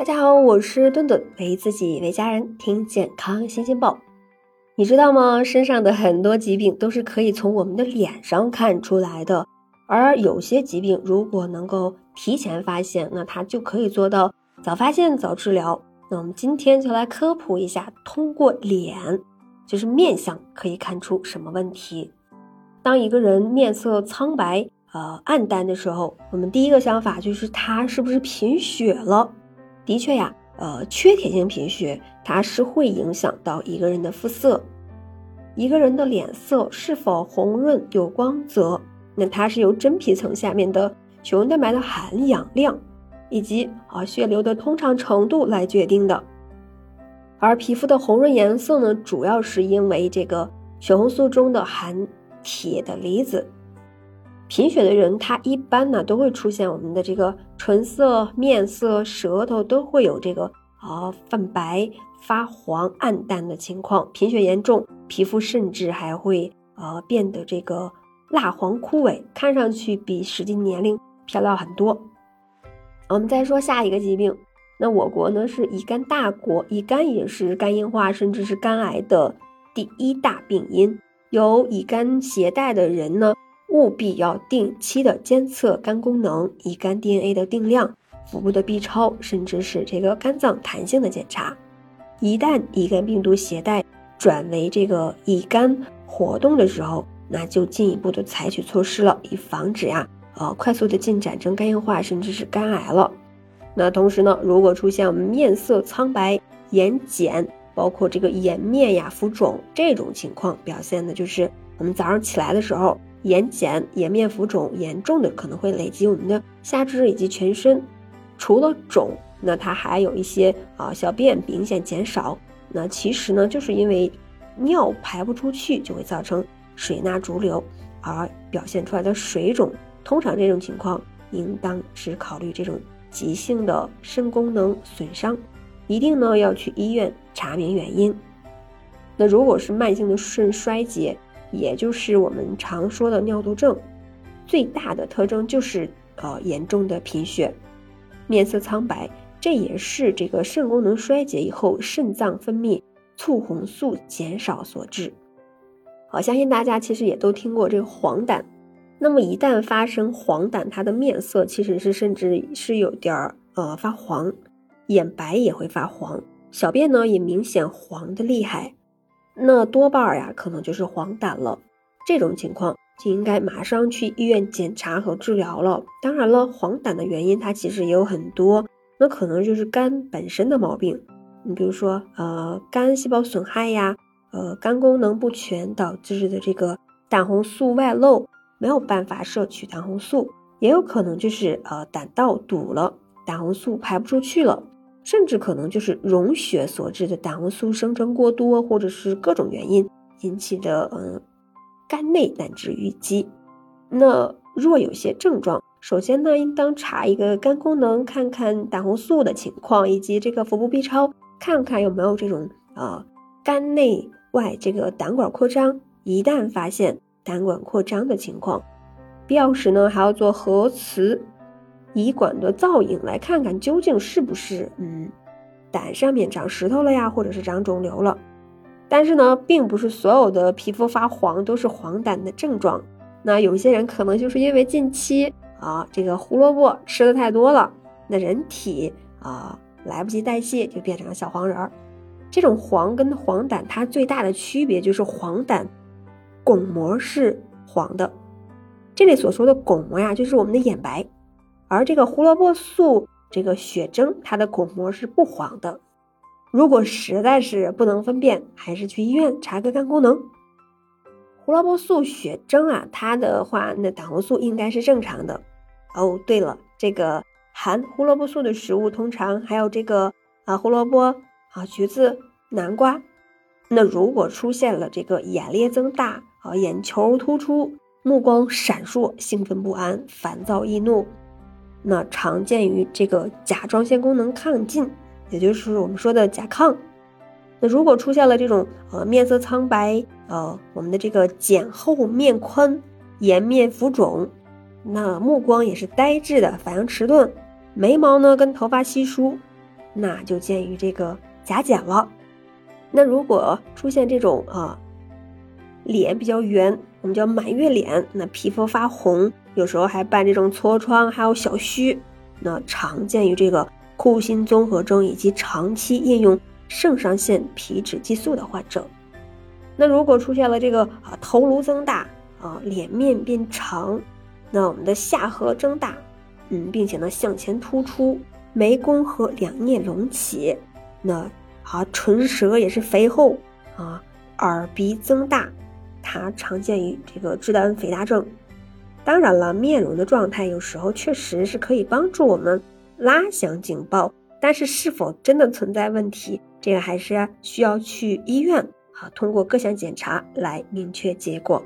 大家好，我是顿顿，为自己为家人听健康新鲜报。你知道吗？身上的很多疾病都是可以从我们的脸上看出来的，而有些疾病如果能够提前发现，那它就可以做到早发现早治疗。那我们今天就来科普一下，通过脸，就是面相可以看出什么问题。当一个人面色苍白、呃暗淡的时候，我们第一个想法就是他是不是贫血了？的确呀，呃，缺铁性贫血它是会影响到一个人的肤色，一个人的脸色是否红润有光泽，那它是由真皮层下面的血红蛋白的含氧量以及啊血流的通畅程度来决定的。而皮肤的红润颜色呢，主要是因为这个血红素中的含铁的离子。贫血的人，他一般呢都会出现我们的这个唇色、面色、舌头都会有这个啊泛白、发黄、暗淡的情况。贫血严重，皮肤甚至还会呃变得这个蜡黄枯萎，看上去比实际年龄漂亮很多。我们再说下一个疾病，那我国呢是乙肝大国，乙肝也是肝硬化甚至是肝癌的第一大病因。有乙肝携带的人呢。务必要定期的监测肝功能、乙肝 DNA 的定量、腹部的 B 超，甚至是这个肝脏弹性的检查。一旦乙肝病毒携带转为这个乙肝活动的时候，那就进一步的采取措施了，以防止呀，呃，快速的进展成肝硬化，甚至是肝癌了。那同时呢，如果出现我们面色苍白、眼睑，包括这个颜面呀浮肿这种情况，表现的就是我们早上起来的时候。眼睑、颜面浮肿严重的，可能会累及我们的下肢以及全身。除了肿，那它还有一些啊小便明显减少。那其实呢，就是因为尿排不出去，就会造成水钠潴留而表现出来的水肿。通常这种情况，应当是考虑这种急性的肾功能损伤，一定呢要去医院查明原因。那如果是慢性的肾衰竭，也就是我们常说的尿毒症，最大的特征就是呃严重的贫血，面色苍白，这也是这个肾功能衰竭以后肾脏分泌促红素减少所致。好，相信大家其实也都听过这个黄疸，那么一旦发生黄疸，它的面色其实是甚至是有点儿呃发黄，眼白也会发黄，小便呢也明显黄的厉害。那多半儿呀，可能就是黄疸了。这种情况就应该马上去医院检查和治疗了。当然了，黄疸的原因它其实也有很多，那可能就是肝本身的毛病。你比如说，呃，肝细胞损害呀，呃，肝功能不全导致的这个胆红素外漏，没有办法摄取胆红素，也有可能就是呃胆道堵了，胆红素排不出去了。甚至可能就是溶血所致的胆红素生成过多，或者是各种原因引起的，嗯，肝内胆汁淤积。那若有些症状，首先呢，应当查一个肝功能，看看胆红素的情况，以及这个腹部 B 超，看看有没有这种啊肝内外这个胆管扩张。一旦发现胆管扩张的情况，必要时呢，还要做核磁。胰管的造影来看看究竟是不是嗯胆上面长石头了呀，或者是长肿瘤了。但是呢，并不是所有的皮肤发黄都是黄疸的症状。那有些人可能就是因为近期啊这个胡萝卜吃的太多了，那人体啊来不及代谢就变成了小黄人儿。这种黄跟黄疸它最大的区别就是黄疸巩膜是黄的，这里所说的巩膜呀，就是我们的眼白。而这个胡萝卜素这个血症，它的巩膜是不黄的。如果实在是不能分辨，还是去医院查个肝功能。胡萝卜素血症啊，它的话，那胆红素应该是正常的。哦，对了，这个含胡萝卜素的食物，通常还有这个啊胡萝卜啊橘子、南瓜。那如果出现了这个眼裂增大啊眼球突出、目光闪烁、兴奋不安、烦躁易怒。那常见于这个甲状腺功能亢进，也就是我们说的甲亢。那如果出现了这种呃面色苍白，呃我们的这个睑厚面宽，颜面浮肿，那目光也是呆滞的，反应迟钝，眉毛呢跟头发稀疏，那就见于这个甲减了。那如果出现这种啊，脸比较圆，我们叫满月脸，那皮肤发红，有时候还伴这种痤疮，还有小虚，那常见于这个库欣综合征以及长期应用肾上腺皮质激素的患者。那如果出现了这个啊头颅增大啊脸面变长，那我们的下颌增大，嗯，并且呢向前突出，眉弓和两颞隆起，那啊唇舌也是肥厚啊，耳鼻增大，它常见于这个肢端肥大症。当然了，面容的状态有时候确实是可以帮助我们拉响警报，但是是否真的存在问题，这个还是需要去医院。啊，通过各项检查来明确结果。